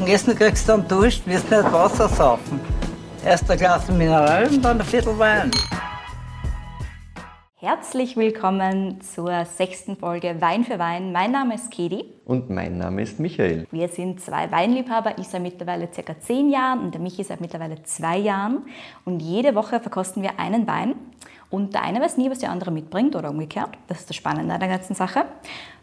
Zum Essen kriegst du einen Dusch, wirst nicht Wasser saufen. Erst ein Glas Mineral und dann ein Viertel Wein. Herzlich willkommen zur sechsten Folge Wein für Wein. Mein Name ist Kedi. Und mein Name ist Michael. Wir sind zwei Weinliebhaber. Ich seit mittlerweile circa zehn Jahren und der Michi seit mittlerweile zwei Jahren. Und jede Woche verkosten wir einen Wein. Und der eine weiß nie, was der andere mitbringt oder umgekehrt. Das ist das Spannende an der ganzen Sache.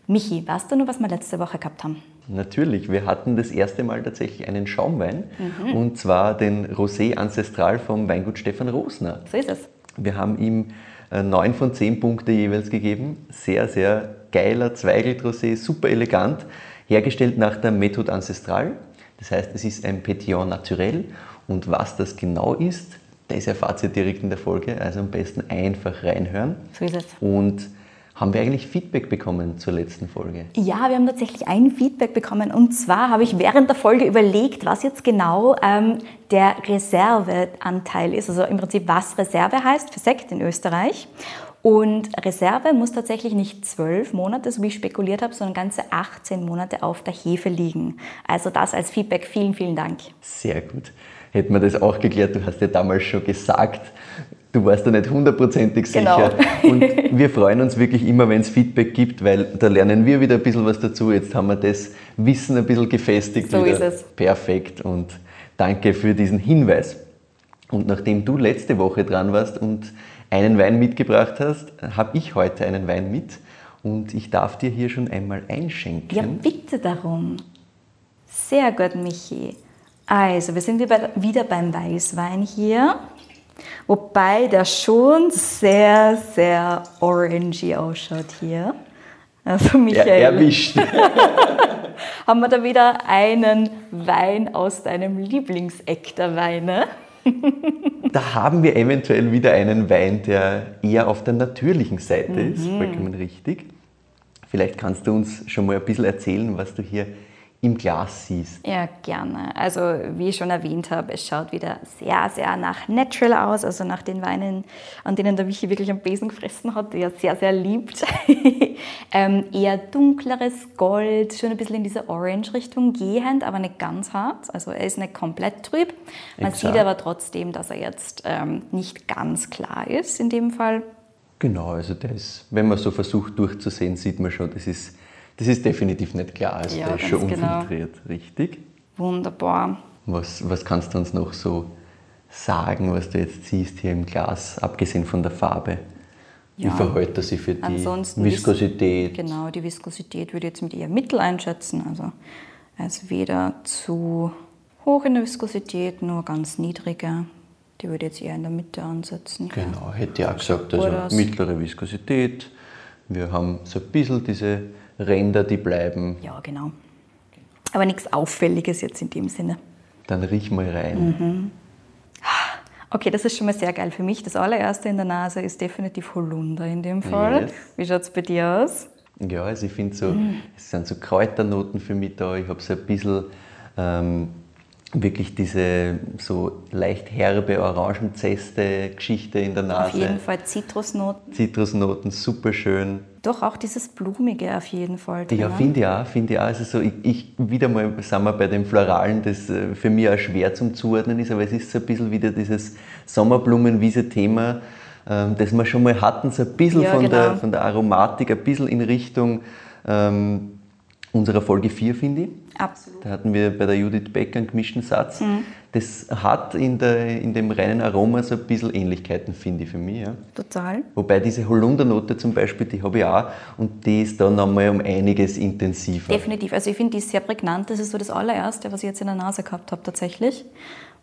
Michi, weißt du nur, was wir letzte Woche gehabt haben? Natürlich, wir hatten das erste Mal tatsächlich einen Schaumwein mhm. und zwar den Rosé Ancestral vom Weingut Stefan Rosner. So ist es. Wir haben ihm äh, neun von zehn Punkte jeweils gegeben. Sehr, sehr geiler Zweigelt-Rosé, super elegant, hergestellt nach der Methode Ancestral. Das heißt, es ist ein Petillon naturel und was das genau ist, das erfahrt ihr direkt in der Folge. Also am besten einfach reinhören. So ist es. Und haben wir eigentlich Feedback bekommen zur letzten Folge? Ja, wir haben tatsächlich ein Feedback bekommen. Und zwar habe ich während der Folge überlegt, was jetzt genau ähm, der Reserveanteil ist. Also im Prinzip, was Reserve heißt für Sekt in Österreich. Und Reserve muss tatsächlich nicht zwölf Monate, so wie ich spekuliert habe, sondern ganze 18 Monate auf der Hefe liegen. Also das als Feedback. Vielen, vielen Dank. Sehr gut. Hätten wir das auch geklärt. Du hast ja damals schon gesagt, du warst da nicht hundertprozentig sicher. Genau. Und wir freuen uns wirklich immer, wenn es Feedback gibt, weil da lernen wir wieder ein bisschen was dazu. Jetzt haben wir das Wissen ein bisschen gefestigt. So wieder. ist es. Perfekt und danke für diesen Hinweis. Und nachdem du letzte Woche dran warst und einen Wein mitgebracht hast, habe ich heute einen Wein mit und ich darf dir hier schon einmal einschenken. Ja, bitte darum. Sehr gut, Michi. Also, wir sind wieder beim Weißwein hier. Wobei der schon sehr, sehr orangey ausschaut hier. Also Michael. Er, erwischt. haben wir da wieder einen Wein aus deinem Lieblingseck der Weine? da haben wir eventuell wieder einen Wein, der eher auf der natürlichen Seite mhm. ist, vollkommen richtig. Vielleicht kannst du uns schon mal ein bisschen erzählen, was du hier im Glas siehst. Ja, gerne. Also wie ich schon erwähnt habe, es schaut wieder sehr, sehr nach Natural aus, also nach den Weinen, an denen der Michi wirklich am Besen gefressen hat, die er sehr, sehr liebt. ähm, eher dunkleres Gold, schon ein bisschen in diese Orange-Richtung gehend, aber nicht ganz hart. Also er ist nicht komplett trüb. Man Exakt. sieht aber trotzdem, dass er jetzt ähm, nicht ganz klar ist in dem Fall. Genau, also der ist, wenn man so versucht durchzusehen, sieht man schon, das ist das ist definitiv nicht klar, also ja, der ist schon genau. unfiltriert, richtig? Wunderbar. Was, was kannst du uns noch so sagen, was du jetzt siehst hier im Glas, abgesehen von der Farbe? Ja. Wie verhält er sich für die Ansonsten Viskosität? Genau, die Viskosität würde ich jetzt mit eher mittel einschätzen. Also, also weder zu hoch in der Viskosität, nur ganz niedrige. Die würde ich jetzt eher in der Mitte ansetzen. Genau, hätte ich auch gesagt, also mittlere Viskosität. Wir haben so ein bisschen diese Ränder, die bleiben. Ja, genau. Aber nichts Auffälliges jetzt in dem Sinne. Dann riech mal rein. Mhm. Okay, das ist schon mal sehr geil für mich. Das allererste in der Nase ist definitiv Holunder in dem Fall. Yes. Wie schaut es bei dir aus? Ja, also ich finde so, mm. es sind so Kräuternoten für mich da. Ich habe so ein bisschen ähm, wirklich diese so leicht herbe Orangenzeste-Geschichte in der Nase. Auf jeden Fall Zitrusnoten. Zitrusnoten, super schön. Doch auch dieses Blumige auf jeden Fall. Drin. Ja, finde ich auch. Finde ich auch. Also so, ich, ich, wieder mal sind wir bei dem Floralen, das äh, für mich auch schwer zum Zuordnen ist, aber es ist so ein bisschen wieder dieses Sommerblumenwiese-Thema, ähm, das wir schon mal hatten, so ein bisschen ja, von, genau. der, von der Aromatik, ein bisschen in Richtung ähm, unserer Folge 4, finde ich. Absolut. Da hatten wir bei der Judith Beck einen gemischten Satz. Mhm. Das hat in, der, in dem reinen Aroma so ein bisschen Ähnlichkeiten, finde ich, für mich. Ja. Total. Wobei diese Holundernote zum Beispiel, die habe ich auch und die ist dann nochmal um einiges intensiver. Definitiv. Also ich finde die sehr prägnant. Das ist so das allererste, was ich jetzt in der Nase gehabt habe tatsächlich.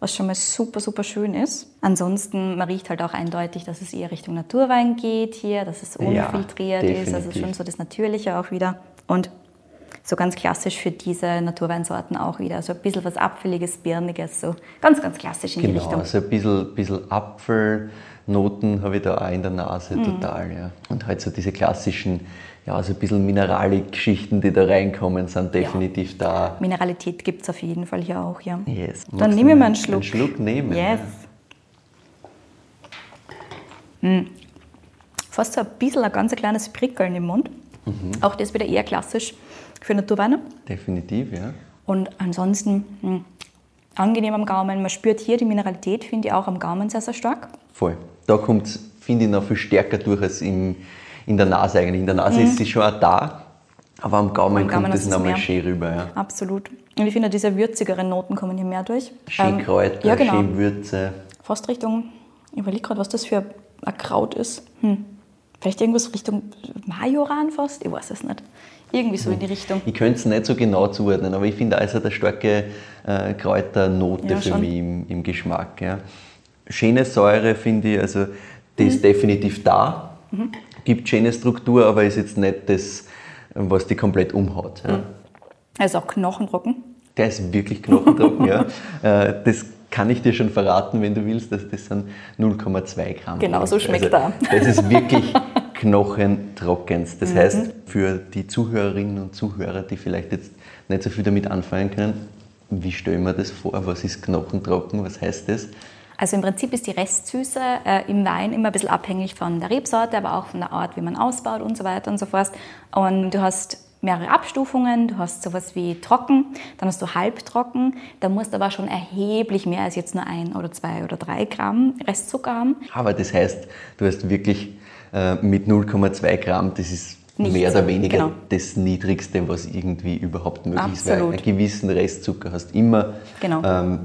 Was schon mal super, super schön ist. Ansonsten, man riecht halt auch eindeutig, dass es eher Richtung Naturwein geht hier, dass es unfiltriert ja, ist. Also schon so das Natürliche auch wieder. Und so ganz klassisch für diese Naturweinsorten auch wieder. So ein bisschen was Apfeliges, Birniges, so ganz, ganz klassisch in genau, die Richtung. Genau, so ein bisschen, bisschen Apfelnoten habe ich da auch in der Nase, mhm. total. Ja. Und halt so diese klassischen, ja, so ein bisschen Mineralik-Geschichten, die da reinkommen, sind definitiv ja. da. Mineralität gibt es auf jeden Fall hier auch, ja. Yes. Dann nehme ich mal einen Schluck. Einen Schluck nehmen. Yes. Ja. Mhm. Fast so ein bisschen ein ganz kleines Prickeln im Mund. Mhm. Auch das wieder eher klassisch für Naturweine. Definitiv, ja. Und ansonsten hm, angenehm am Gaumen. Man spürt hier die Mineralität, finde ich auch am Gaumen sehr, sehr stark. Voll. Da kommt es, finde ich, noch viel stärker durch als im, in der Nase eigentlich. In der Nase Mhm. ist sie schon auch da, aber am Gaumen, Am Gaumen kommt es nochmal schön rüber. Ja. Absolut. Und ich finde, diese würzigeren Noten kommen hier mehr durch. Schön Ähm, Kräuter, ja, genau. schön Würze. Fast Richtung, ich überlege gerade, was das für ein Kraut ist. Hm. Vielleicht irgendwas Richtung Majoran fast? Ich weiß es nicht. Irgendwie so in die Richtung. Ich könnte es nicht so genau zuordnen, aber ich finde, hat eine starke äh, Kräuternote Ja, für schon. mich im, im Geschmack. Ja. Schöne Säure finde ich, also die Mhm. ist definitiv da, gibt schöne Struktur, aber ist jetzt nicht das, was die komplett umhaut. Ja. Ist auch knochentrocken. Der ist wirklich knochentrocken, ja. Äh, Das kann ich dir schon verraten, wenn du willst, dass das sind 0,2 Gramm. Genau, so schmeckt also, er. Das ist wirklich knochentrockenst. Mhm. Das heißt, für die Zuhörerinnen und Zuhörer, die vielleicht jetzt nicht so viel damit anfangen können, wie stellen wir das vor? Was ist knochentrocken? Was heißt das? Also im Prinzip ist die Restsüße äh, im Wein immer ein bisschen abhängig von der Rebsorte, aber auch von der Art, wie man ausbaut und so weiter und so fort. Und du hast mehrere Abstufungen. Du hast sowas wie trocken, dann hast du halbtrocken. Da musst du aber schon erheblich mehr als jetzt nur ein oder zwei oder drei Gramm Restzucker haben. Aber das heißt, du hast wirklich äh, mit 0,2 Gramm, das ist Nichts. mehr oder weniger Genau. das Niedrigste, was irgendwie überhaupt möglich ist. Weil Absolut. einen gewissen Restzucker hast immer. Genau. Ähm,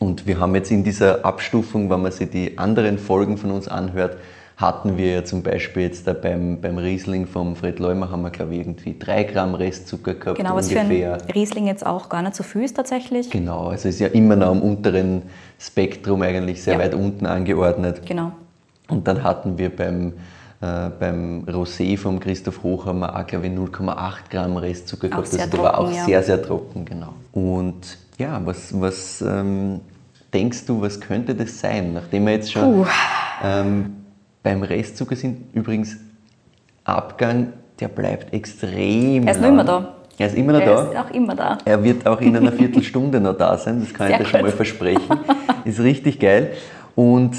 und wir haben jetzt in dieser Abstufung, wenn man sich die anderen Folgen von uns anhört, hatten wir ja zum Beispiel jetzt da beim, beim Riesling vom Fred Leumer haben wir, glaube ich, irgendwie 3 Gramm Restzucker gehabt Genau, was für ungefähr. ein Riesling jetzt auch gar nicht so viel ist tatsächlich. Genau, also ist ja immer noch am unteren Spektrum eigentlich sehr Ja. weit unten angeordnet. Genau. Und dann hatten wir beim, äh, beim Rosé vom Christoph Hoch haben wir auch, glaube ich, 0,8 Gramm Restzucker gehabt. also der war auch ja. sehr, sehr trocken, genau. Und ja, was, was ähm, denkst du, was könnte das sein? Nachdem wir jetzt schon ähm, beim Restzucker sind, übrigens Abgang, der bleibt extrem Er ist noch lang. immer da. Er ist immer noch Er da. ist auch immer da. Er wird auch in einer Viertelstunde noch da sein, das kann Sehr ich dir schon mal versprechen. Ist richtig geil. Und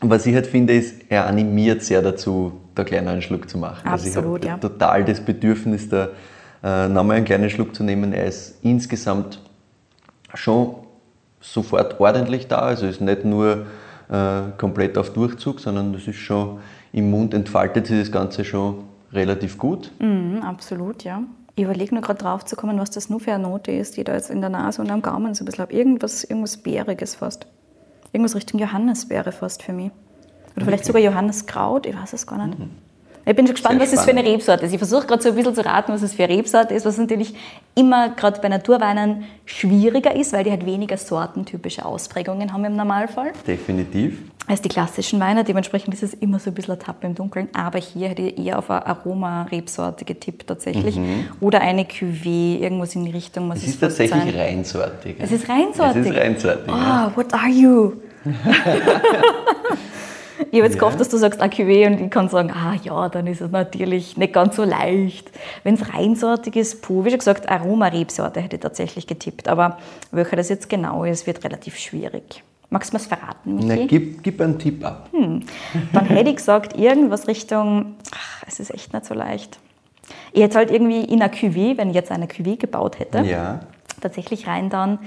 was ich halt finde, ist, er animiert sehr dazu, da gleich einen Schluck zu machen. also Absolut, ich ja. habe total das Bedürfnis, da äh, nochmal einen kleinen Schluck zu nehmen. Er ist insgesamt schon sofort ordentlich da, also ist nicht nur äh, komplett auf Durchzug, sondern das ist schon im Mund entfaltet sich das Ganze schon relativ gut. Mhm, absolut, ja. Ich überlege nur gerade drauf zu kommen, was das nur für eine Note ist, die da jetzt in der Nase und am Gaumen so ein bisschen habe. Irgendwas, irgendwas Bäriges fast. Irgendwas Richtung Johannisbeere fast für mich. Oder vielleicht sogar Johanniskraut, ich weiß es gar nicht. Ich bin schon gespannt, was es für eine. Rebsorte ist. Ich versuche gerade so ein bisschen zu raten, was es für eine Rebsorte ist, was natürlich immer gerade bei Naturweinen schwieriger ist, weil die halt weniger sortentypische Ausprägungen haben im Normalfall Definitiv. als die klassischen Weine. Dementsprechend ist es immer so ein bisschen eine Tappe im Dunkeln. Aber hier hätte ich eher auf eine Aroma-Rebsorte getippt tatsächlich. Oder eine Cuvée, irgendwas in die Richtung. Was Es es ist tatsächlich sein. reinsortig. Es ist reinsortig. Es ist reinsortig. ja. Ah, what are you? ich habe jetzt gehofft, dass du sagst Cuvée und ich kann sagen, ah ja, dann ist es natürlich nicht ganz so leicht. Wenn es reinsortig ist, puh, wie schon gesagt, Aroma-Rebsorte hätte ich tatsächlich getippt. Aber welcher das jetzt genau ist, wird relativ schwierig. Magst du mir es verraten, Michi? Na, gib, gib einen Tipp ab. Dann hätte ich gesagt, irgendwas Richtung, ach, es ist echt nicht so leicht. Ich hätte halt irgendwie in einer Cuvée, wenn ich jetzt eine Cuvée gebaut hätte, Ja. tatsächlich rein dann,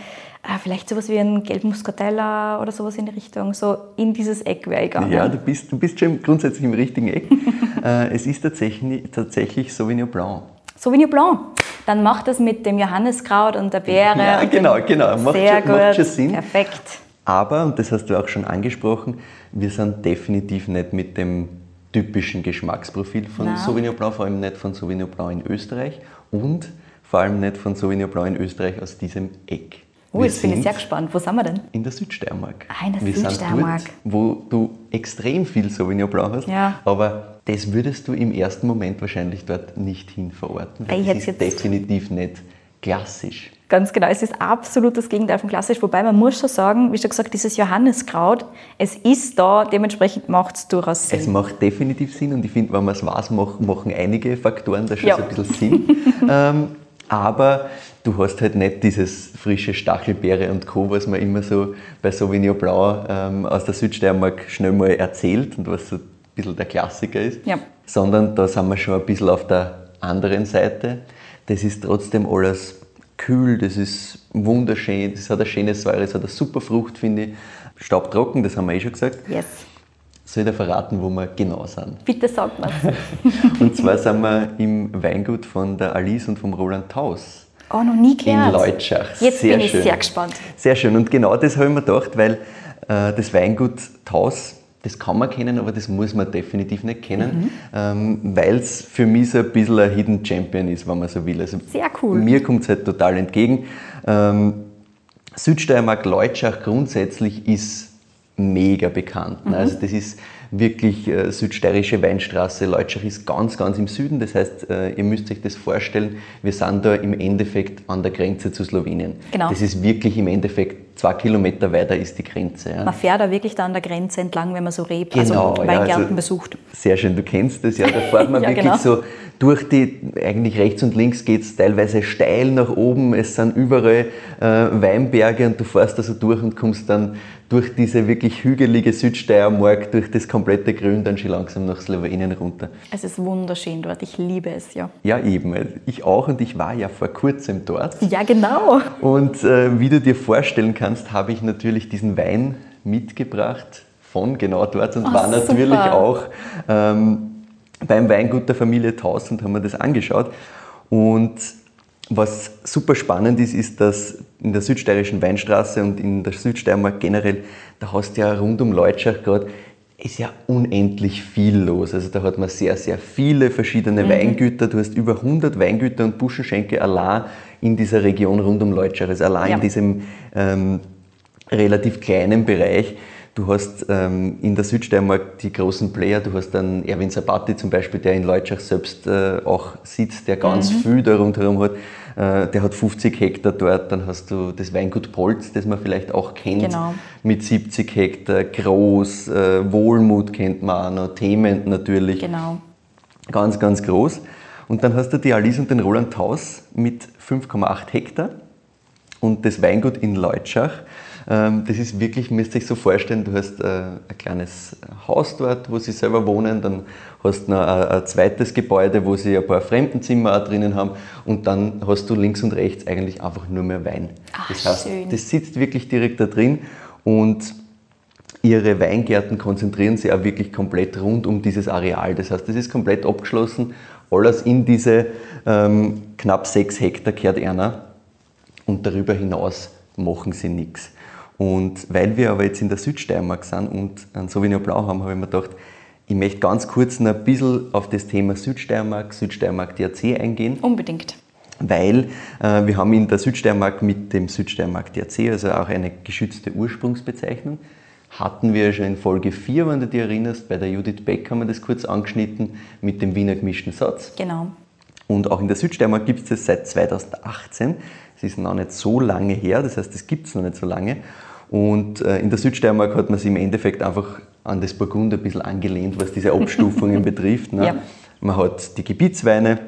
vielleicht sowas wie ein gelben Muscatella oder sowas in die Richtung, so in dieses Eck wäre ich gegangen. Ja, du bist, du bist schon grundsätzlich im richtigen Eck. äh, es ist tatsächlich, tatsächlich Sauvignon Blanc. Sauvignon Blanc. Dann macht das mit dem Johanniskraut und der Beere. Ja, genau, genau. Macht Sehr schon- gut. macht schon Sinn. Perfekt. Aber, und das hast du auch schon angesprochen, wir sind definitiv nicht mit dem typischen Geschmacksprofil von Nein. Sauvignon Blanc, vor allem nicht von Sauvignon Blanc in Österreich und vor allem nicht von Sauvignon Blanc in Österreich aus diesem Eck. Oh, jetzt bin ich sehr gespannt. Wo sind wir denn? In der Südsteiermark. Ah, in der Wir Südsteiermark. Sind dort, wo du extrem viel Sauvignon Blanc hast, Ja. aber das würdest du im ersten Moment wahrscheinlich dort nicht hin verorten. Ich Das ist jetzt- definitiv nicht klassisch. Ganz genau, es ist absolut das Gegenteil von klassisch. Wobei man muss schon sagen, wie schon gesagt, dieses Johanniskraut, es ist da, dementsprechend macht es durchaus Sinn. Es macht definitiv Sinn und ich finde, wenn man es weiß, machen, machen einige Faktoren da schon Ja. so ein bisschen Sinn. ähm, aber du hast halt nicht dieses frische Stachelbeere und Co., was man immer so bei Sauvignon Blanc ähm, aus der Südsteiermark schnell mal erzählt und was so ein bisschen der Klassiker ist, Ja. sondern da sind wir schon ein bisschen auf der anderen Seite. Das ist trotzdem alles kühl, das ist wunderschön, das hat eine schöne Säure, das hat eine super Frucht, finde ich. Staubtrocken, das haben wir eh schon gesagt. Yes. Soll ich dir verraten, wo wir genau sind? Bitte sag mal. und zwar sind wir im Weingut von der Alice und vom Roland Taus. Oh, noch nie gehört. In Leutschach. Jetzt sehr bin ich schön. sehr gespannt. Sehr schön. Und genau das habe ich mir gedacht, weil äh, das Weingut Taus, das kann man kennen, aber das muss man definitiv nicht kennen, mhm. ähm, weil es für mich so ein bisschen ein Hidden Champion ist, wenn man so will. Also sehr cool. Mir kommt es halt total entgegen. Ähm, Südsteiermark Leutschach grundsätzlich ist mega bekannt. Mhm. Also das ist wirklich äh, südsteirische Weinstraße. Leutschach ist ganz, ganz im Süden. Das heißt, äh, ihr müsst euch das vorstellen, wir sind da im Endeffekt an der Grenze zu Slowenien. Genau. Das ist wirklich im Endeffekt zwei Kilometer weiter ist die Grenze. Ja. Man fährt da wirklich da an der Grenze entlang, wenn man so Reb, also genau, also Weingärten ja, also besucht. Sehr schön, du kennst das ja. Da fährt man ja, wirklich genau. so durch die, eigentlich rechts und links geht es teilweise steil nach oben. Es sind überall äh, Weinberge und du fährst da so durch und kommst dann durch diese wirklich hügelige Südsteiermark, durch das komplette Grün, dann schon langsam nach Slowenien runter. Es ist wunderschön dort, ich liebe es, ja. Ja, eben. Ich auch und ich war ja vor kurzem dort. Ja, genau. Und äh, wie du dir vorstellen kannst, habe ich natürlich diesen Wein mitgebracht von genau dort und oh, war natürlich super. auch ähm, beim Weingut der Familie Taus und haben mir das angeschaut. Und was super spannend ist, ist, dass in der südsteirischen Weinstraße und in der Südsteiermark generell, da hast du ja rund um Leutschach gerade, ist ja unendlich viel los. Also da hat man sehr, sehr viele verschiedene mhm. Weingüter. Du hast über 100 Weingüter und Buschenschenke allein in dieser Region rund um Leutschach. Also allein ja. in diesem ähm, relativ kleinen Bereich. Du hast ähm, in der Südsteiermark die großen Player, du hast dann Erwin Sabati zum Beispiel, der in Leutschach selbst äh, auch sitzt, der ganz mhm. viel da rundherum hat. Äh, der hat 50 Hektar dort. Dann hast du das Weingut Polz, das man vielleicht auch kennt, genau. mit 70 Hektar. Groß, äh, Wohlmut kennt man auch noch, Themen natürlich. Genau. Ganz, ganz groß. Und dann hast du die Alice und den Roland Haus mit 5,8 Hektar und das Weingut in Leutschach das ist wirklich, müsst ihr euch so vorstellen, du hast äh, ein kleines Haus dort, wo sie selber wohnen, dann hast du noch ein, zweites Gebäude, wo sie ein paar Fremdenzimmer auch drinnen haben und dann hast du links und rechts eigentlich einfach nur mehr Wein. Ach, das heißt, schön. das sitzt wirklich direkt da drin und ihre Weingärten konzentrieren sich auch wirklich komplett rund um dieses Areal. Das heißt, das ist komplett abgeschlossen. Alles in diese ähm, knapp sechs Hektar kehrt einer und darüber hinaus machen sie nichts. Und weil wir aber jetzt in der Südsteiermark sind und einen Sauvignon Blau haben, habe ich mir gedacht, ich möchte ganz kurz noch ein bisschen auf das Thema Südsteiermark, Südsteiermark DRC eingehen. Unbedingt. Weil äh, wir haben in der Südsteiermark mit dem Südsteiermark DRC, also auch eine geschützte Ursprungsbezeichnung, hatten wir schon in Folge 4, wenn du dich erinnerst, bei der Judith Beck haben wir das kurz angeschnitten mit dem Wiener gemischten Satz. Genau. Und auch in der Südsteiermark gibt es das seit 2018. Es ist noch nicht so lange her, das heißt, es gibt es noch nicht so lange. Und äh, in der Südsteiermark hat man sich im Endeffekt einfach an das Burgund ein bisschen angelehnt, was diese Abstufungen betrifft. Ne? Ja. Man hat die Gebietsweine,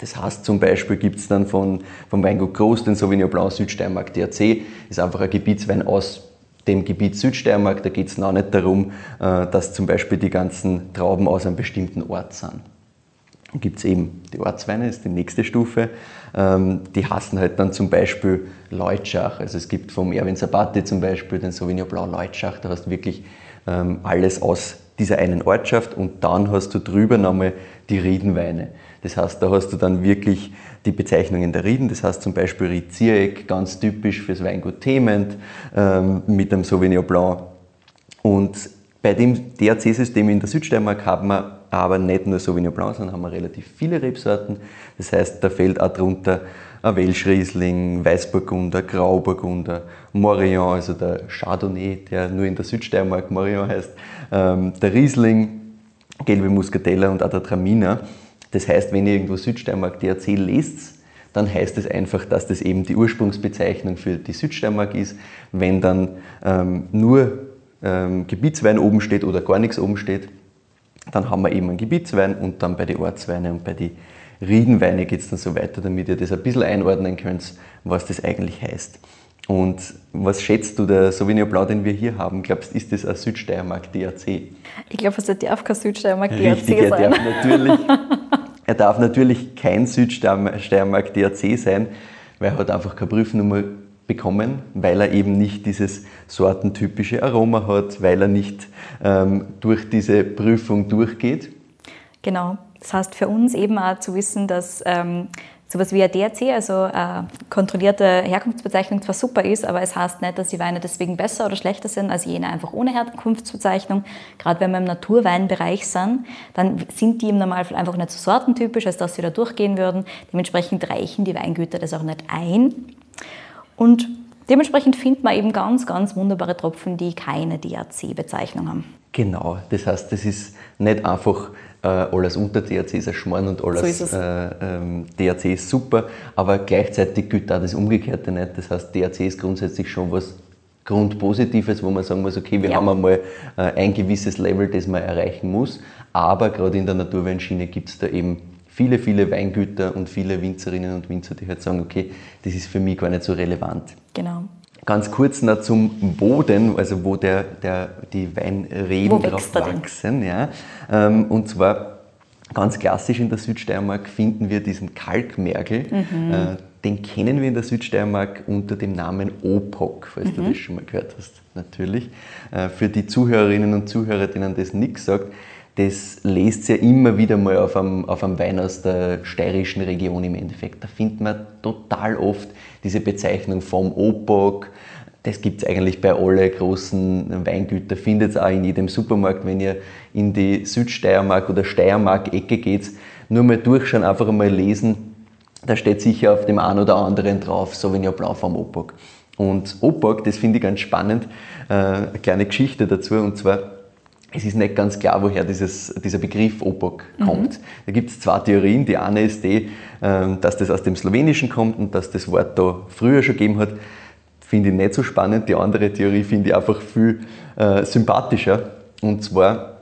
das heißt zum Beispiel gibt es dann von, vom Weingut Groß den Sauvignon Blanc Südsteiermark DRC, ist einfach ein Gebietswein aus dem Gebiet Südsteiermark. Da geht es noch nicht darum, äh, dass zum Beispiel die ganzen Trauben aus einem bestimmten Ort sind gibt es eben die Ortsweine, ist die nächste Stufe. Ähm, die hassen halt dann zum Beispiel Leutschach. Also es gibt vom Erwin Sabati zum Beispiel den Sauvignon Blanc Leutschach. Da hast du wirklich ähm, alles aus dieser einen Ortschaft und dann hast du drüber nochmal die Riedenweine. Das heißt, da hast du dann wirklich die Bezeichnungen der Rieden. Das heißt zum Beispiel Ried Ziereck, ganz typisch fürs Weingut Thement ähm, mit dem Sauvignon Blanc. Und bei dem DRC-System in der Südsteiermark haben wir aber nicht nur Sauvignon Blanc, sondern haben wir relativ viele Rebsorten. Das heißt, da fällt auch drunter ein Welschriesling, Weißburgunder, Grauburgunder, Morillon, also der Chardonnay, der nur in der Südsteiermark Morillon heißt, ähm, der Riesling, gelbe Muscatella und auch der Traminer. Das heißt, wenn ihr irgendwo Südsteiermark DRC lest, dann heißt es einfach, dass das eben die Ursprungsbezeichnung für die Südsteiermark ist. Wenn dann ähm, nur ähm, Gebietswein oben steht oder gar nichts oben steht, dann haben wir eben einen Gebietswein und dann bei den Ortsweinen und bei den Riedenweine geht es dann so weiter, damit ihr das ein bisschen einordnen könnt, was das eigentlich heißt. Und was schätzt du, der Sauvignon Blanc, den wir hier haben, glaubst du, ist das ein Südsteiermark DRC? Ich glaube, es darf kein Südsteiermark DRC Richtig, er sein. Darf natürlich, er darf natürlich kein Südsteiermark DRC sein, weil er hat einfach keine Prüfnummer bekommen, weil er eben nicht dieses sortentypische Aroma hat, weil er nicht ähm, durch diese Prüfung durchgeht. Genau. Das heißt für uns eben auch zu wissen, dass ähm, sowas wie ein DRC, also eine kontrollierte Herkunftsbezeichnung, zwar super ist, aber es heißt nicht, dass die Weine deswegen besser oder schlechter sind als jene einfach ohne Herkunftsbezeichnung. Gerade wenn wir im Naturweinbereich sind, dann sind die im Normalfall einfach nicht so sortentypisch, als dass sie da durchgehen würden. Dementsprechend reichen die Weingüter das auch nicht ein. Und dementsprechend findet man eben ganz, ganz wunderbare Tropfen, die keine DRC-Bezeichnung haben. Genau, das heißt, das ist nicht einfach äh, alles unter DRC ist ein Schmarrn und alles so äh, ähm, DRC ist super, aber gleichzeitig gilt auch das Umgekehrte nicht. Das heißt, DRC ist grundsätzlich schon was Grundpositives, wo man sagen muss, okay, wir ja. haben einmal äh, ein gewisses Level, das man erreichen muss, aber gerade in der Naturweinschiene gibt es da eben viele, viele Weingüter und viele Winzerinnen und Winzer, die halt sagen, okay, das ist für mich gar nicht so relevant. Genau. Ganz kurz noch zum Boden, also wo der, der, die Weinreben drauf wachsen. Ja. Ähm, und zwar ganz klassisch in der Südsteiermark finden wir diesen Kalkmergel. Mhm. Äh, den kennen wir in der Südsteiermark unter dem Namen Opok, falls mhm. du das schon mal gehört hast, natürlich. Äh, für die Zuhörerinnen und Zuhörer, denen das nichts sagt, das lest ja immer wieder mal auf einem, auf einem Wein aus der steirischen Region im Endeffekt. Da findet man total oft diese Bezeichnung vom Opok. Das gibt es eigentlich bei allen großen Weingütern, findet es auch in jedem Supermarkt, wenn ihr in die Südsteiermark oder Steiermark-Ecke geht. Nur mal durchschauen, einfach einmal lesen. Da steht sicher auf dem einen oder anderen drauf, so wie ja Blau vom Opok. Und Opok, das finde ich ganz spannend, äh, eine kleine Geschichte dazu, und zwar es ist nicht ganz klar, woher dieses, dieser Begriff OPOC kommt. Mhm. Da gibt es zwei Theorien. Die eine ist die, ähm, dass das aus dem Slowenischen kommt und dass das Wort da früher schon gegeben hat. Finde ich nicht so spannend. Die andere Theorie finde ich einfach viel äh, sympathischer. Und zwar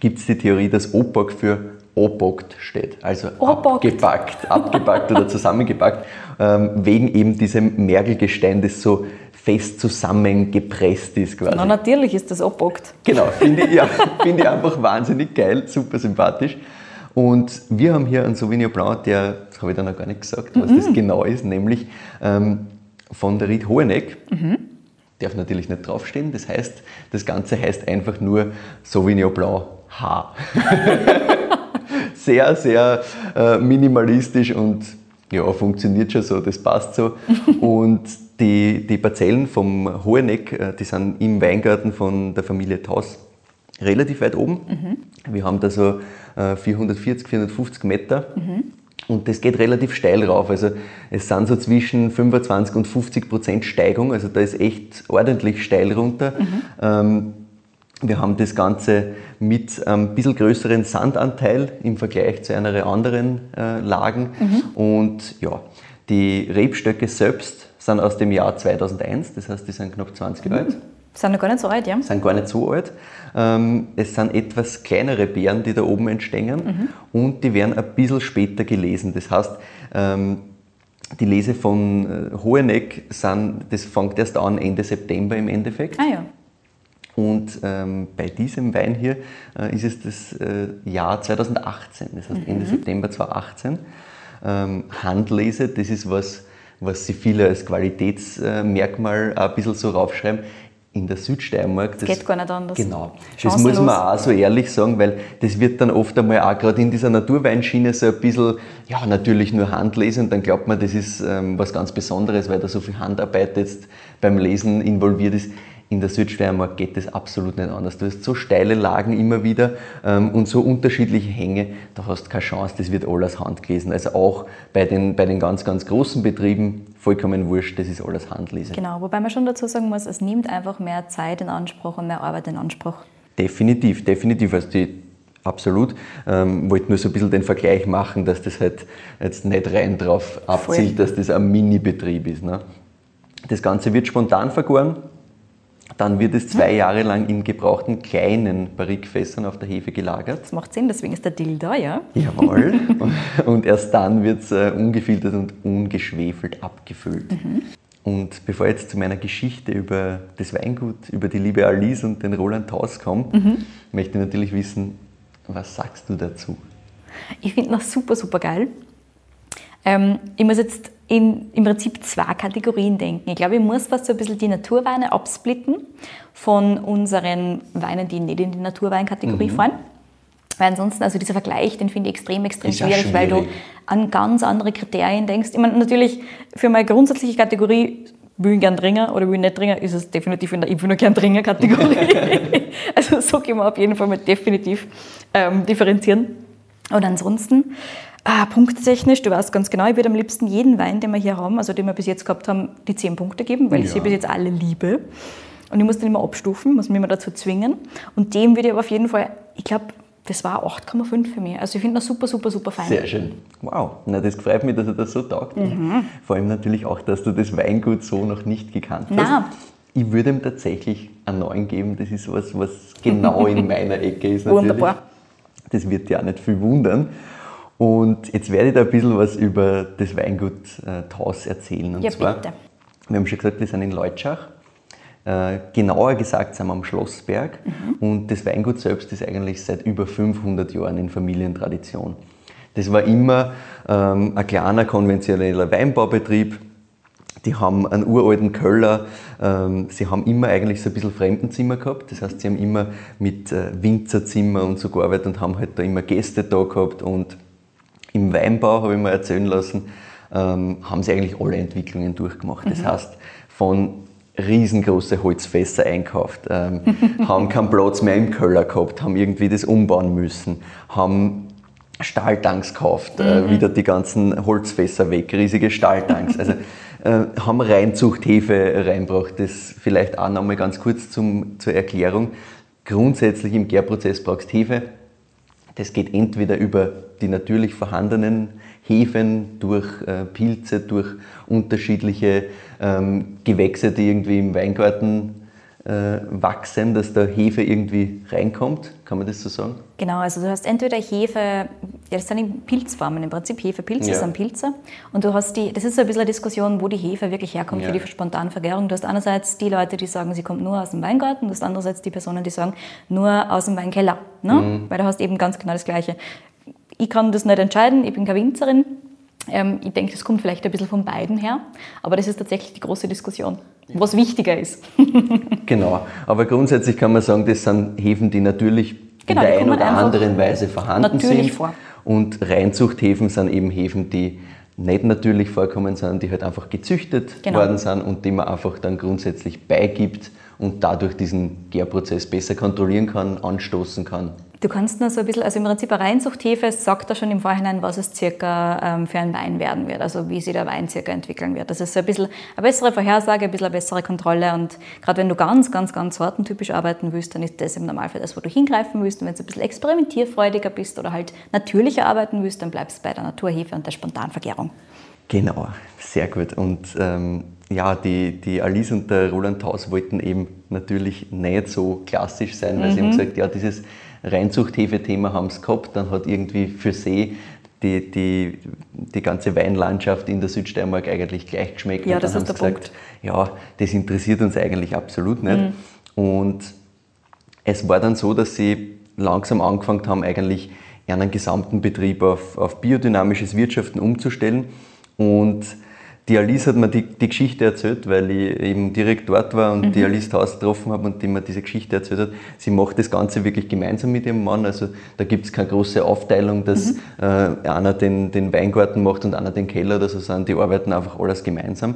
gibt es die Theorie, dass OPOC für Opokt steht, also Opokt. abgepackt, abgepackt oder zusammengepackt, ähm, wegen eben diesem Mergelgestein, das so fest zusammengepresst ist quasi. Na, natürlich ist das abbockt. Genau, finde ich, ja, find ich einfach wahnsinnig geil, super sympathisch. Und wir haben hier einen Sauvignon Blanc, der, das habe ich da noch gar nicht gesagt, was mhm. das genau ist, nämlich ähm, von der Ried Hoheneck. Mhm. Darf natürlich nicht draufstehen, das heißt, das Ganze heißt einfach nur Sauvignon Blanc H. sehr, sehr äh, minimalistisch und ja, funktioniert schon so, das passt so. und die, die Parzellen vom Hoheneck, äh, die sind im Weingarten von der Familie Taus relativ weit oben. Mhm. Wir haben da so 440, äh, 450 Meter. Mhm. Und das geht relativ steil rauf. Also es sind so zwischen 25 und 50 Prozent Steigung. Also da ist echt ordentlich steil runter. Mhm. Ähm, wir haben das Ganze mit einem bisschen größeren Sandanteil im Vergleich zu einer anderen äh, Lagen. Mhm. Und ja, die Rebstöcke selbst sind aus dem Jahr 2001, das heißt, die sind knapp 20 Jahre mhm. alt. Sind noch gar nicht so alt, ja? Sind gar nicht so alt. Ähm, es sind etwas kleinere Beeren, die da oben entstehen mhm. und die werden ein bisschen später gelesen. Das heißt, ähm, die Lese von äh, Hoheneck sind, das fängt erst an Ende September im Endeffekt. Ah ja. Und ähm, bei diesem Wein hier äh, ist es das äh, Jahr 2018, das heißt Ende mhm. September 2018. Ähm, Handlese, das ist was, was sie viele als Qualitätsmerkmal ein bisschen so raufschreiben. In der Südsteiermark. Das, geht gar nicht anders. Genau. Das muss man auch so ehrlich sagen, weil das wird dann oft einmal auch gerade in dieser Naturweinschiene so ein bisschen, ja, natürlich nur Handlesen. Dann glaubt man, das ist ähm, was ganz Besonderes, weil da so viel Handarbeit jetzt beim Lesen involviert ist. In der Südsteiermark geht das absolut nicht anders. Du hast so steile Lagen immer wieder ähm, und so unterschiedliche Hänge, da hast du keine Chance, das wird alles handgelesen. Also auch bei den, bei den ganz, ganz großen Betrieben vollkommen wurscht, das ist alles Handlese. Genau, wobei man schon dazu sagen muss, es nimmt einfach mehr Zeit in Anspruch und mehr Arbeit in Anspruch. Definitiv, definitiv. Also die, absolut. Ähm, wollte nur so ein bisschen den Vergleich machen, dass das halt jetzt nicht rein drauf abzielt, Voll. dass das ein Mini-Betrieb ist. Ne? Das Ganze wird spontan vergoren, dann wird es zwei Jahre lang in gebrauchten kleinen Barrikfässern auf der Hefe gelagert. Das macht Sinn, deswegen ist der Dill da, ja? Jawohl. und erst dann wird es äh, ungefiltert und ungeschwefelt abgefüllt. Mhm. Und bevor ich jetzt zu meiner Geschichte über das Weingut, über die liebe Alice und den Roland Taus komme, mhm. möchte ich natürlich wissen, was sagst du dazu? Ich finde das super, super geil. Ähm, ich muss jetzt in im Prinzip zwei Kategorien denken. Ich glaube, ich muss fast so ein bisschen die Naturweine absplitten von unseren Weinen, die nicht in die Naturweinkategorie mhm. fallen. Weil ansonsten, also dieser Vergleich, den finde ich extrem, extrem schwierig, schwierig, weil du an ganz andere Kriterien denkst. Ich meine, natürlich für meine grundsätzliche Kategorie, will ich gern trinken oder will ich nicht trinken, ist es definitiv in der Ich will nur gern trinken Kategorie. also so können wir auf jeden Fall mal definitiv ähm, differenzieren. Und ansonsten, ah, punkttechnisch, du weißt ganz genau, ich würde am liebsten jeden Wein, den wir hier haben, also den wir bis jetzt gehabt haben, die 10 Punkte geben, weil ja. ich sie bis jetzt alle liebe. Und ich muss den immer abstufen, muss mich immer dazu zwingen. Und dem würde ich aber auf jeden Fall, ich glaube, das war 8,5 für mich. Also ich finde das super, super, super fein. Sehr schön. Wow, Na, das freut mich, dass er das so taugt. Mhm. Vor allem natürlich auch, dass du das Weingut so noch nicht gekannt hast. Nein. Ich würde ihm tatsächlich einen neuen geben. Das ist was, was genau in meiner Ecke ist. Natürlich. Wunderbar. Das wird dir auch nicht viel wundern. Und jetzt werde ich da ein bisschen was über das Weingut äh, Taus erzählen. Und ja, zwar, bitte. wir haben schon gesagt, wir sind in Leutschach äh, genauer gesagt sind wir am Schlossberg mhm. und das Weingut selbst ist eigentlich seit über 500 Jahren in Familientradition. Das war immer ähm, ein kleiner konventioneller Weinbaubetrieb. Die haben einen uralten Köller. Ähm, sie haben immer eigentlich so ein bisschen Fremdenzimmer gehabt. Das heißt, sie haben immer mit äh, Winzerzimmer und so gearbeitet und haben halt da immer Gäste da gehabt. Und im Weinbau, habe ich mir erzählen lassen, ähm, haben sie eigentlich alle Entwicklungen durchgemacht. Das mhm. heißt, von riesengroße Holzfässer einkauft, ähm, haben keinen Platz mehr im Keller gehabt, haben irgendwie das umbauen müssen, haben Stahltanks gekauft, äh, mhm. wieder die ganzen Holzfässer weg, riesige Stahltanks. Also äh, haben Reinzuchthefe reinbracht. Das vielleicht auch nochmal ganz kurz zum, zur Erklärung. Grundsätzlich im Gärprozess brauchst du Hefe. Das geht entweder über die natürlich vorhandenen Hefen, durch äh, Pilze, durch unterschiedliche ähm, Gewächse, die irgendwie im Weingarten wachsen, dass da Hefe irgendwie reinkommt. Kann man das so sagen? Genau, also du hast entweder Hefe, ja, das sind in Pilzformen im Prinzip, Hefepilze ja. sind Pilze. Und du hast die, das ist so ein bisschen eine Diskussion, wo die Hefe wirklich herkommt ja. für die spontane Vergärung. Du hast einerseits die Leute, die sagen, sie kommt nur aus dem Weingarten, du hast andererseits die Personen, die sagen, nur aus dem Weinkeller. Ne? Mhm. Weil du hast eben ganz genau das Gleiche. Ich kann das nicht entscheiden, ich bin keine Winzerin. Ähm, ich denke, das kommt vielleicht ein bisschen von beiden her, aber das ist tatsächlich die große Diskussion, was wichtiger ist. genau, aber grundsätzlich kann man sagen, das sind Hefen, die natürlich genau, in der einen oder anderen Weise vorhanden sind. Vor. Und Reinzuchthäfen sind eben Hefen, die nicht natürlich vorkommen, sondern die halt einfach gezüchtet genau. worden sind und die man einfach dann grundsätzlich beigibt und dadurch diesen Gärprozess besser kontrollieren kann, anstoßen kann. Du kannst nur so ein bisschen, also im Prinzip eine Reinzuchthefe sagt da schon im Vorhinein, was es circa ähm, für ein Wein werden wird, also wie sich der Wein circa entwickeln wird. Das ist so ein bisschen eine bessere Vorhersage, ein bisschen eine bessere Kontrolle und gerade wenn du ganz, ganz, ganz sortentypisch arbeiten willst, dann ist das im Normalfall das, wo du hingreifen willst und wenn du ein bisschen experimentierfreudiger bist oder halt natürlicher arbeiten willst, dann bleibst du bei der Naturhefe und der Spontanvergärung. Genau, sehr gut und ähm ja, die, die Alice und der Roland Taus wollten eben natürlich nicht so klassisch sein, weil mhm. sie haben mhm. gesagt, ja, dieses Reinzuchthefe-Thema haben sie gehabt, dann hat irgendwie für sie die, die, die ganze Weinlandschaft in der Südsteiermark eigentlich gleich geschmeckt. Ja, das ist der gesagt, Punkt. Ja, das interessiert uns eigentlich absolut nicht. Mhm. Und es war dann so, dass sie langsam angefangen haben, eigentlich einen gesamten Betrieb auf, auf biodynamisches Wirtschaften umzustellen. Und die Alice hat mir die, die, Geschichte erzählt, weil ich eben direkt dort war und mhm. die Alice Haus getroffen habe und die mir diese Geschichte erzählt hat. Sie macht das Ganze wirklich gemeinsam mit ihrem Mann. Also da gibt es keine große Aufteilung, dass mhm. äh, einer den, den, Weingarten macht und einer den Keller oder so, sondern die arbeiten einfach alles gemeinsam.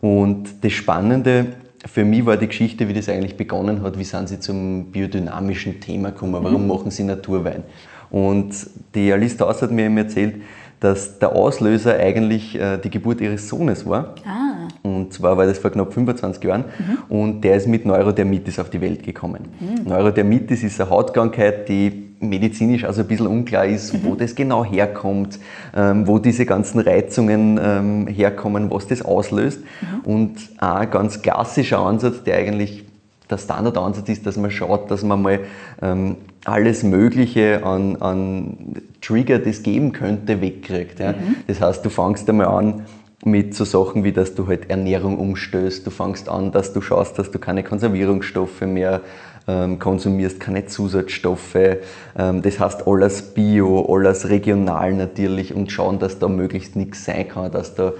Mhm. Und das Spannende für mich war die Geschichte, wie das eigentlich begonnen hat. Wie sind sie zum biodynamischen Thema gekommen? Warum mhm. machen sie Naturwein? Und die Alice Haus hat mir eben erzählt, dass der Auslöser eigentlich äh, die Geburt ihres Sohnes war. Ah. Und zwar war das vor knapp 25 Jahren mhm. und der ist mit Neurodermitis auf die Welt gekommen. Mhm. Neurodermitis ist eine Hautkrankheit, die medizinisch also ein bisschen unklar ist, mhm. wo das genau herkommt, ähm, wo diese ganzen Reizungen ähm, herkommen, was das auslöst. Mhm. Und ein ganz klassischer Ansatz, der eigentlich der Standardansatz ist, dass man schaut, dass man mal ähm, alles Mögliche an, an Trigger, das geben könnte, wegkriegt. Ja? Mhm. Das heißt, du fangst einmal an mit so Sachen wie, dass du halt Ernährung umstößt, du fangst an, dass du schaust, dass du keine Konservierungsstoffe mehr ähm, konsumierst, keine Zusatzstoffe. Ähm, das heißt alles bio, alles regional natürlich und schauen, dass da möglichst nichts sein kann, dass da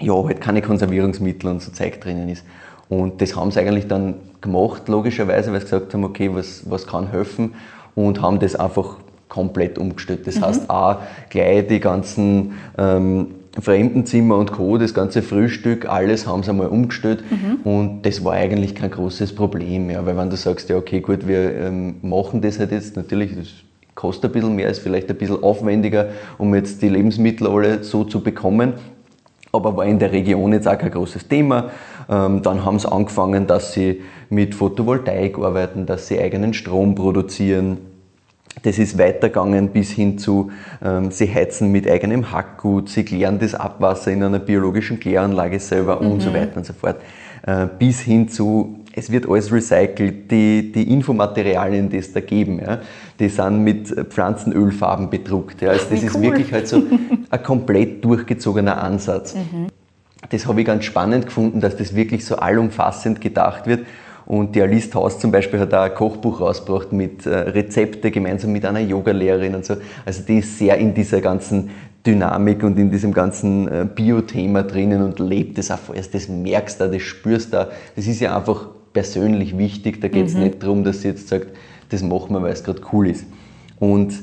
ja, halt keine Konservierungsmittel und so Zeug drinnen ist. Und das haben sie eigentlich dann gemacht, logischerweise, weil sie gesagt haben, okay, was, was kann helfen und haben das einfach komplett umgestellt. Das mhm. heißt auch gleich die ganzen ähm, Fremdenzimmer und Co., das ganze Frühstück, alles haben sie einmal umgestellt mhm. und das war eigentlich kein großes Problem, ja, weil wenn du sagst, ja okay, gut, wir ähm, machen das halt jetzt, natürlich, das kostet ein bisschen mehr, ist vielleicht ein bisschen aufwendiger, um jetzt die Lebensmittel alle so zu bekommen, aber war in der Region jetzt auch kein großes Thema. Ähm, dann haben sie angefangen, dass sie mit Photovoltaik arbeiten, dass sie eigenen Strom produzieren. Das ist weitergegangen bis hin zu, ähm, sie heizen mit eigenem Hackgut, sie klären das Abwasser in einer biologischen Kläranlage selber mhm. und so mhm. weiter und so fort. Äh, bis hin zu, es wird alles recycelt, die, die Infomaterialien, die es da geben, ja, die sind mit Pflanzenölfarben bedruckt. Ja. Also das cool. ist wirklich halt so ein komplett durchgezogener Ansatz. Mhm. Das habe ich ganz spannend gefunden, dass das wirklich so allumfassend gedacht wird. Und die Alice Haus zum Beispiel hat da ein Kochbuch rausgebracht mit äh, Rezepte gemeinsam mit einer Yogalehrerin und so. Also die ist sehr in dieser ganzen Dynamik und in diesem ganzen äh, Bio-Thema drinnen und lebt das auch vor. Das merkst du, das spürst du. Das ist ja einfach persönlich wichtig. Da geht es mhm. nicht darum, dass sie jetzt sagt, das machen wir, weil es gerade cool ist. Und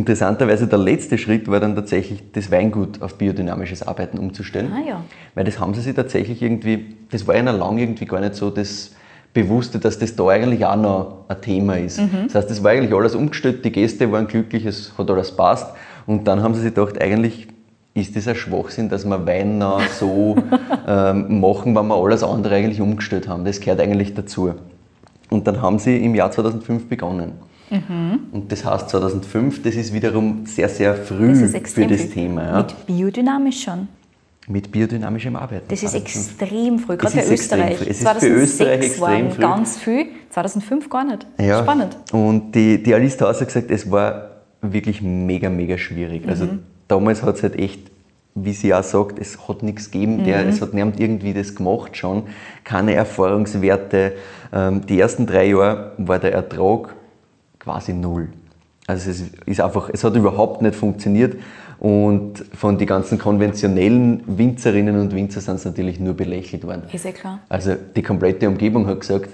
interessanterweise der letzte Schritt war dann tatsächlich, das Weingut auf biodynamisches Arbeiten umzustellen. Ah, ja. Weil das haben sie sich tatsächlich irgendwie, das war ihnen lang irgendwie gar nicht so das Bewusste, dass das da eigentlich auch noch ein Thema ist. Mhm. Das heißt, das war eigentlich alles umgestellt, die Gäste waren glücklich, es hat alles passt. Und dann haben sie sich gedacht, eigentlich ist das ein Schwachsinn, dass wir Wein noch so ähm, machen, wenn wir alles andere eigentlich umgestellt haben. Das gehört eigentlich dazu. Und dann haben sie im Jahr 2005 begonnen. Mhm. Und das heißt 2005, das ist wiederum sehr, sehr früh das für das früh. Thema. Ja. Mit biodynamisch schon. Mit biodynamischem Arbeiten. Das ist extrem früh, gerade für Österreich. Früh. Es 2006 ist für Österreich extrem früh. ganz viel, 2005 gar nicht. Ja. Spannend. Und die, die Alice Haus hat gesagt, es war wirklich mega, mega schwierig. Also mhm. Also damals hat es halt echt wie sie auch sagt, es hat nichts gegeben, der, mhm. es hat niemand irgendwie das gemacht schon, keine Erfahrungswerte. Ähm, die ersten drei Jahre war der Ertrag quasi null. Also es ist einfach, es hat überhaupt nicht funktioniert und von den ganzen konventionellen Winzerinnen und Winzer sind es natürlich nur belächelt worden. Ist ja klar. Also die komplette Umgebung hat gesagt,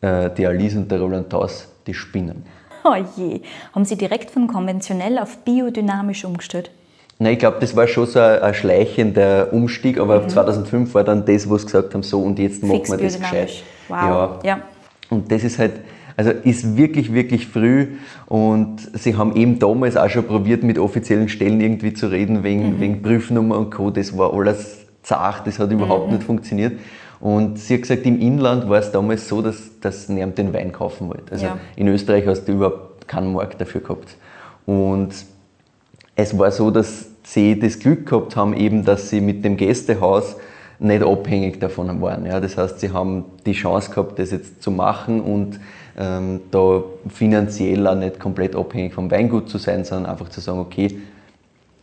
äh, die Alice und der Roland Taus, die spinnen. Oh je. Haben Sie direkt von konventionell auf biodynamisch umgestellt? Nein, ich glaube, das war schon so ein, ein schleichender Umstieg, aber mhm. 2005 war dann das, wo sie gesagt haben, so und jetzt machen wir das gescheit. Wow. Ja. ja. Und das ist halt, also ist wirklich, wirklich früh und sie haben eben damals auch schon probiert, mit offiziellen Stellen irgendwie zu reden, wegen, mhm. wegen Prüfnummer und Co. Das war alles zart, das hat überhaupt mhm. nicht funktioniert. Und sie hat gesagt, im Inland war es damals so, dass, dass niemand den Wein kaufen wollte. Also ja. in Österreich hast du überhaupt keinen Markt dafür gehabt. Und es war so, dass sie das Glück gehabt haben, eben, dass sie mit dem Gästehaus nicht abhängig davon waren. Ja, das heißt, sie haben die Chance gehabt, das jetzt zu machen und ähm, da finanziell auch nicht komplett abhängig vom Weingut zu sein, sondern einfach zu sagen, okay,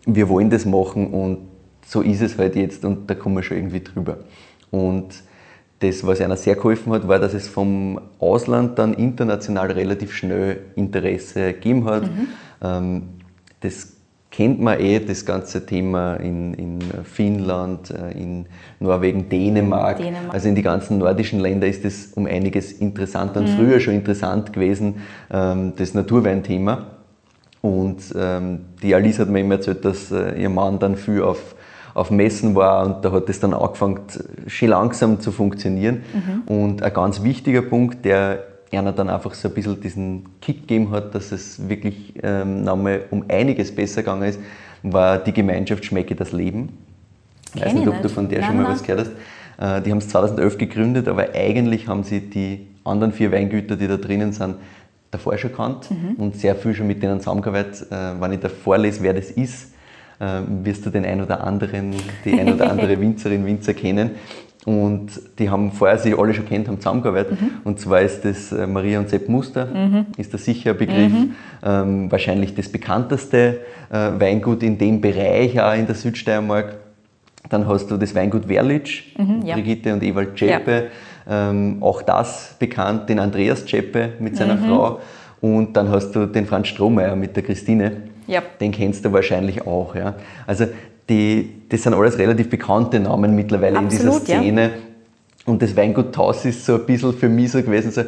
wir wollen das machen und so ist es halt jetzt und da kommen wir schon irgendwie drüber. Und das, was einer sehr geholfen hat, war, dass es vom Ausland dann international relativ schnell Interesse gegeben hat. Mhm. Ähm, das kennt man eh das ganze Thema in, in Finnland, äh, in Norwegen, Dänemark. Dänemark. Also in die ganzen nordischen Länder ist es um einiges interessanter und mhm. früher schon interessant gewesen, ähm, das Naturweinthema. Und ähm, die Alice hat mir immer erzählt, dass äh, ihr Mann dann viel auf, auf Messen war und da hat es dann angefangen, schon langsam zu funktionieren. Mhm. Und ein ganz wichtiger Punkt, der einer dann einfach so ein bisschen diesen Kick gegeben hat, dass es wirklich ähm, nochmal um einiges besser gegangen ist, war die Gemeinschaft Schmecke das Leben. Ich weiß nicht, ob du von der nein, schon mal nein. was gehört hast. Äh, die haben es 2011 gegründet, aber eigentlich haben sie die anderen vier Weingüter, die da drinnen sind, davor schon kannt mhm. und sehr viel schon mit denen zusammengearbeitet. Äh, wenn ich da vorlese, wer das ist, äh, wirst du den ein oder anderen, die ein oder andere Winzerin, Winzer kennen. Und die haben vorher sich alle schon kennt, haben zusammengearbeitet. Mhm. Und zwar ist das äh, Maria und Sepp Muster, mhm. ist der sicher Begriff. Mhm. Ähm, wahrscheinlich das bekannteste äh, Weingut in dem Bereich, auch in der Südsteiermark. Dann hast du das Weingut Werlitsch, mhm, ja. Brigitte und Ewald Czeppe. Ja. Ähm, auch das bekannt, den Andreas Czeppe mit seiner mhm. Frau. Und dann hast du den Franz Strohmeier mit der Christine. Ja. Den kennst du wahrscheinlich auch. Ja. Also die, das sind alles relativ bekannte Namen mittlerweile Absolut, in dieser Szene. Ja. Und das Weingut Taus ist so ein bisschen für mich so gewesen, so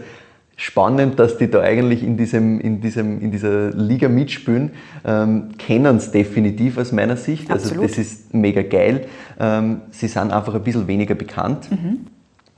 spannend, dass die da eigentlich in, diesem, in, diesem, in dieser Liga mitspielen. Ähm, kennen es definitiv aus meiner Sicht. Also Absolut. das ist mega geil. Ähm, sie sind einfach ein bisschen weniger bekannt. Mhm.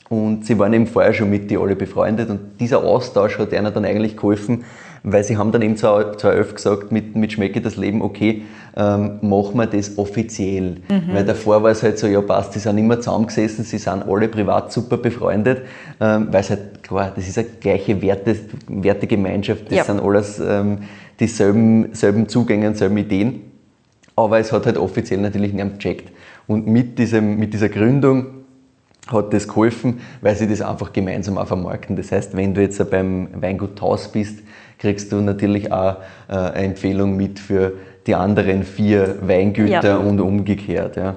Und sie waren eben vorher schon mit die alle befreundet und dieser Austausch hat ihnen dann eigentlich geholfen, weil sie haben dann eben 2011 gesagt, mit, mit Schmecke das Leben, okay, ähm, machen wir das offiziell. Mhm. Weil davor war es halt so, ja passt, die sind immer zusammengesessen, sie sind alle privat super befreundet, ähm, weil es halt, klar, das ist eine gleiche Werte, Wertegemeinschaft, das Ja. sind alles ähm, dieselben selben Zugänge, selben Ideen. Aber es hat halt offiziell natürlich niemand gecheckt. Und mit, diesem, mit dieser Gründung hat das geholfen, weil sie das einfach gemeinsam auch vermarkten. Das heißt, wenn du jetzt beim Weingut Taus bist, kriegst du natürlich auch äh, eine Empfehlung mit für die anderen vier Weingüter Ja. und umgekehrt. Ja.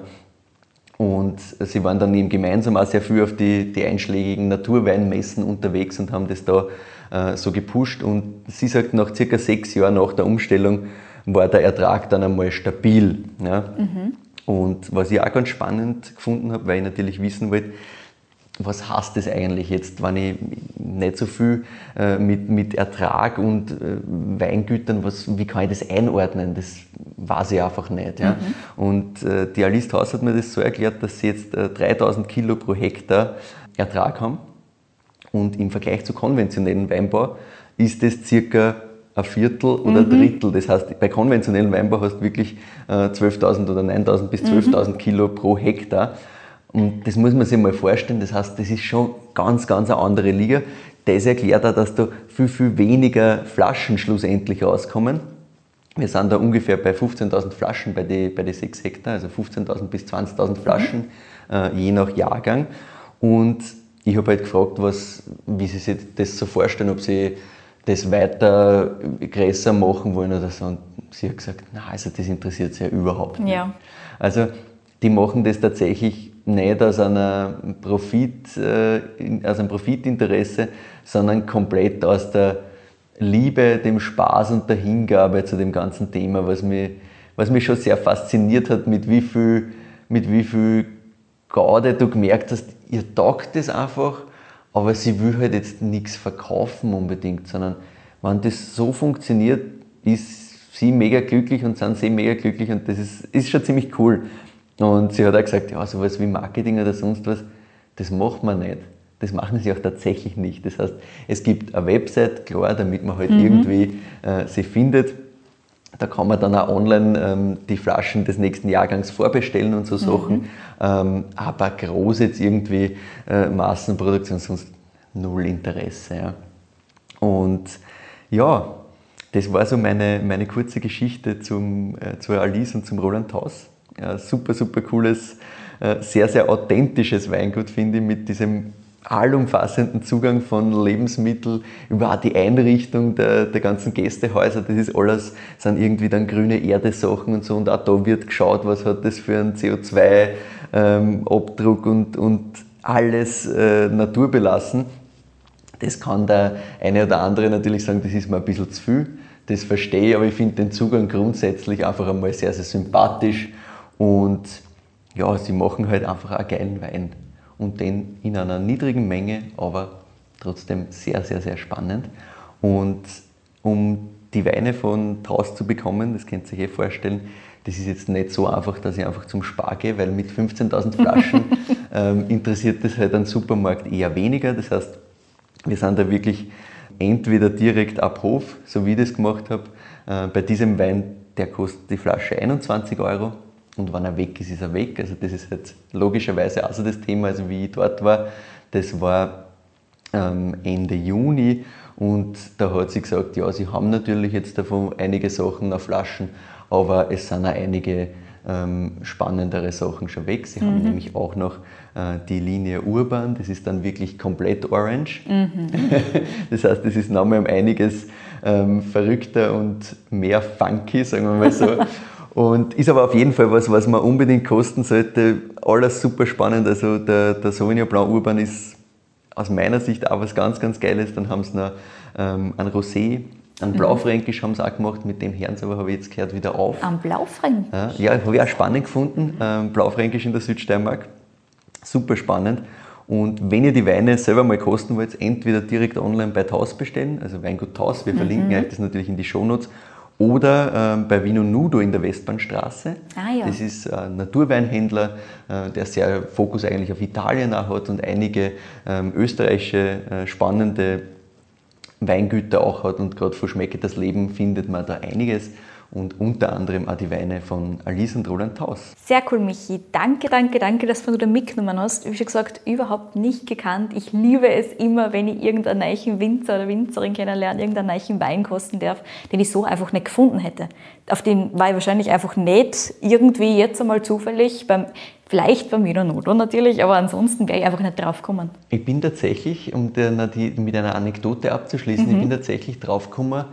Und sie waren dann eben gemeinsam auch sehr viel auf die, die einschlägigen Naturweinmessen unterwegs und haben das da äh, so gepusht. Und sie sagt, nach circa sechs Jahren nach der Umstellung war der Ertrag dann einmal stabil. Ja. Und was ich auch ganz spannend gefunden habe, weil ich natürlich wissen wollte, was heißt das eigentlich jetzt, wenn ich nicht so viel äh, mit, mit Ertrag und äh, Weingütern, was, wie kann ich das einordnen? Das weiß ich einfach nicht. Ja? Und äh, die Alice Haus hat mir das so erklärt, dass sie jetzt äh, 3000 Kilo pro Hektar Ertrag haben und im Vergleich zu konventionellen Weinbau ist das circa ein Viertel oder ein Drittel. Das heißt, bei konventionellen Weinbau hast du wirklich äh, 12.000 oder 9.000 bis 12.000 Kilo pro Hektar. Und das muss man sich mal vorstellen. Das heißt, das ist schon ganz, ganz eine andere Liga. Das erklärt auch, dass da viel, viel weniger Flaschen schlussendlich rauskommen. Wir sind da ungefähr bei 15.000 Flaschen bei den bei die 6 Hektar, also 15.000 bis 20.000 Flaschen, äh, je nach Jahrgang. Und ich habe halt gefragt, was, wie sie sich das so vorstellen, ob sie das weiter größer machen wollen oder so. Und sie hat gesagt, na, also das interessiert sie ja überhaupt nicht. Ja. Also die machen das tatsächlich nicht aus, einer Profit, äh, aus einem Profitinteresse, sondern komplett aus der Liebe, dem Spaß und der Hingabe zu dem ganzen Thema, was mich, was mich schon sehr fasziniert hat, mit wie viel, mit wie viel Gaude du gemerkt hast, ihr taugt das einfach, aber sie will halt jetzt nichts verkaufen unbedingt, sondern wenn das so funktioniert, ist sie mega glücklich und sind sie mega glücklich und das ist, ist schon ziemlich cool. Und sie hat auch gesagt, ja, sowas wie Marketing oder sonst was, das macht man nicht. Das machen sie auch tatsächlich nicht. Das heißt, es gibt eine Website, klar, damit man halt irgendwie äh, sie findet. Da kann man dann auch online ähm, die Flaschen des nächsten Jahrgangs vorbestellen und so Sachen. Ähm, aber groß jetzt irgendwie äh, Massenproduktion, sonst null Interesse. Ja. Und ja, das war so meine, meine kurze Geschichte zum, äh, zur Alice und zum Roland Taus. Super, super cooles, äh, sehr, sehr authentisches Weingut, finde ich, mit diesem allumfassenden Zugang von Lebensmitteln über die Einrichtung der, der ganzen Gästehäuser. Das ist alles, sind irgendwie dann grüne Erde-Sachen und so. Und auch da wird geschaut, was hat das für einen CO2-Abdruck und, und alles äh, naturbelassen. Das kann der eine oder andere natürlich sagen, das ist mir ein bisschen zu viel. Das verstehe ich, aber ich finde den Zugang grundsätzlich einfach einmal sehr, sehr sympathisch. Und ja, sie machen halt einfach einen geilen Wein. Und den in einer niedrigen Menge, aber trotzdem sehr, sehr, sehr spannend. Und um die Weine von Taus zu bekommen, das könnt ihr euch eh vorstellen, das ist jetzt nicht so einfach, dass ich einfach zum Spar gehe, weil mit 15.000 Flaschen ähm, interessiert das halt einen Supermarkt eher weniger. Das heißt, wir sind da wirklich entweder direkt ab Hof, so wie ich das gemacht habe. Äh, bei diesem Wein, der kostet die Flasche 21 Euro und wenn er weg ist, ist er weg. Also das ist jetzt logischerweise also das Thema, also wie ich dort war. Das war ähm, Ende Juni und da hat sie gesagt, ja, sie haben natürlich jetzt davon einige Sachen auf Flaschen, aber es sind auch einige ähm, spannendere Sachen schon weg. Sie haben nämlich auch noch äh, die Linie Urban, das ist dann wirklich komplett orange. das heißt, das ist nochmal um einiges ähm, verrückter und mehr funky, sagen wir mal so. Und ist aber auf jeden Fall was, was man unbedingt kosten sollte. Alles super spannend. Also der, der Sauvignon Blanc Urban ist aus meiner Sicht auch was ganz, ganz Geiles. Dann haben sie noch ähm, ein Rosé Ein Blaufränkisch haben sie auch gemacht, mit dem Herrn, aber habe ich jetzt gehört, wieder auf. Am Blaufränkisch? Ja, habe ich auch spannend gefunden. Ähm, Blaufränkisch in der Südsteiermark. Super spannend. Und wenn ihr die Weine selber mal kosten wollt, entweder direkt online bei Taus bestellen, also Weingut Taus, wir verlinken euch das natürlich in die Shownotes, oder ähm, bei Vino Nudo in der Westbahnstraße. Ah, ja. Das ist ein Naturweinhändler, äh, der sehr Fokus eigentlich auf Italien auch hat und einige ähm, österreichische äh, spannende Weingüter auch hat und gerade von Schmecke das Leben findet man da einiges und unter anderem auch die Weine von Alice und Roland Taus. Sehr cool, Michi. Danke, danke, danke, dass du da mitgenommen hast. Wie schon gesagt, überhaupt nicht gekannt. Ich liebe es immer, wenn ich irgendeinen neuen Winzer oder Winzerin kennenlerne, irgendeinen neuen Wein kosten darf, den ich so einfach nicht gefunden hätte. Auf den war ich wahrscheinlich einfach nicht irgendwie jetzt einmal zufällig beim Vielleicht beim Wiener Nodo natürlich, aber ansonsten wäre ich einfach nicht drauf gekommen. Ich bin tatsächlich, um mit einer Anekdote abzuschließen, mhm. ich bin tatsächlich drauf gekommen,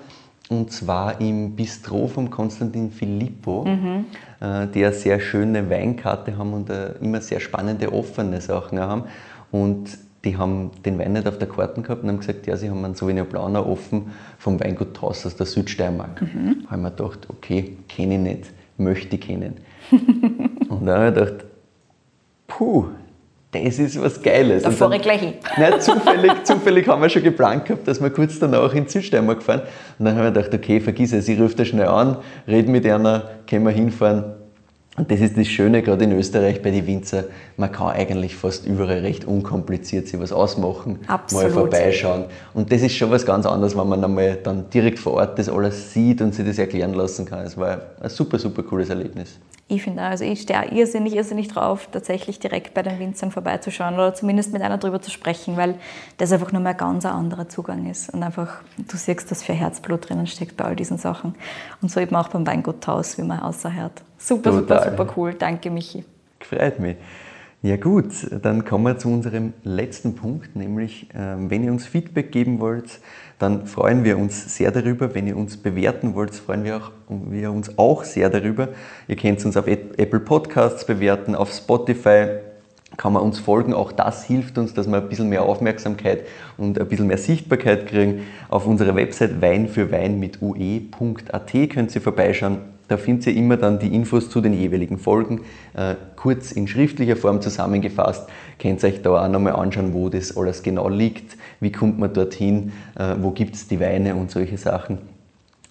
und zwar im Bistro von Konstantin Filippo, mhm. äh, die eine sehr schöne Weinkarte haben und äh, immer sehr spannende, offene Sachen haben. Und die haben den Wein nicht auf der Karte gehabt und haben gesagt, ja, sie haben einen Sauvignon Blanc offen vom Weingut Taus aus der Südsteiermark. Mhm. Da habe ich mir gedacht, okay, kenne ich nicht, möchte ich kennen. und dann habe ich gedacht, puh, das ist was Geiles. Da fahre ich gleich hin. Nein, zufällig, zufällig haben wir schon geplant gehabt, dass wir kurz danach in Südsteiermark fahren. Und dann haben wir gedacht, okay, vergiss es, ich rufe da schnell an, rede mit einer, können wir hinfahren. Und das ist das Schöne, gerade in Österreich bei den Winzer, man kann eigentlich fast überall recht unkompliziert sich was ausmachen, Absolut. mal vorbeischauen. Und das ist schon was ganz anderes, wenn man einmal dann direkt vor Ort das alles sieht und sich das erklären lassen kann. Es war ein super, super cooles Erlebnis. Ich finde, also ich stehe irrsinnig, irrsinnig drauf, tatsächlich direkt bei den Winzern vorbeizuschauen oder zumindest mit einer drüber zu sprechen, weil das einfach nur mal ein ganz anderer Zugang ist und einfach, du siehst, dass viel Herzblut drinnen steckt bei all diesen Sachen. Und so eben auch beim Weingut Taus, wie man außerhört. Super, Total. super, super cool. Danke, Michi. Freut mich. Ja gut, dann kommen wir zu unserem letzten Punkt, nämlich ähm, wenn ihr uns Feedback geben wollt, dann freuen wir uns sehr darüber. Wenn ihr uns bewerten wollt, freuen wir, auch, wir uns auch sehr darüber. Ihr könnt uns auf Apple Podcasts bewerten, auf Spotify kann man uns folgen. Auch das hilft uns, dass wir ein bisschen mehr Aufmerksamkeit und ein bisschen mehr Sichtbarkeit kriegen. Auf unserer Website weinfürwein mit ue.at könnt ihr vorbeischauen. Da findet ihr immer dann die Infos zu den jeweiligen Folgen, äh, kurz in schriftlicher Form zusammengefasst. Könnt ihr euch da auch nochmal anschauen, wo das alles genau liegt, wie kommt man dorthin, äh, wo gibt es die Weine und solche Sachen.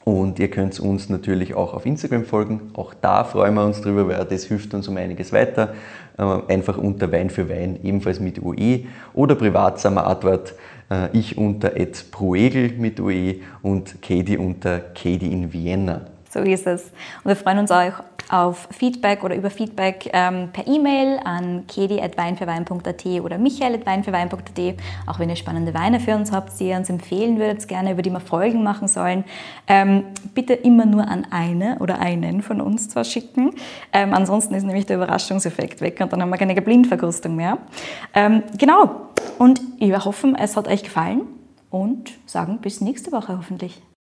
Und ihr könnt uns natürlich auch auf Instagram folgen. Auch da freuen wir uns drüber, weil das hilft uns um einiges weiter. Äh, einfach unter Wein für Wein, ebenfalls mit UE. Oder privat sind äh, ich unter Proegel mit UE und Katie unter Katie in Vienna. So ist es. Und wir freuen uns auch auf Feedback oder über Feedback ähm, per E-Mail an kedi.weinfürwein.at oder michael.weinfürwein.at. Auch wenn ihr spannende Weine für uns habt, die ihr uns empfehlen würdet, gerne, über die wir Folgen machen sollen, ähm, bitte immer nur an eine oder einen von uns zwar schicken. Ähm, ansonsten ist nämlich der Überraschungseffekt weg und dann haben wir keine Blindverkrustung mehr. Ähm, genau. Und wir hoffen, es hat euch gefallen und sagen bis nächste Woche hoffentlich.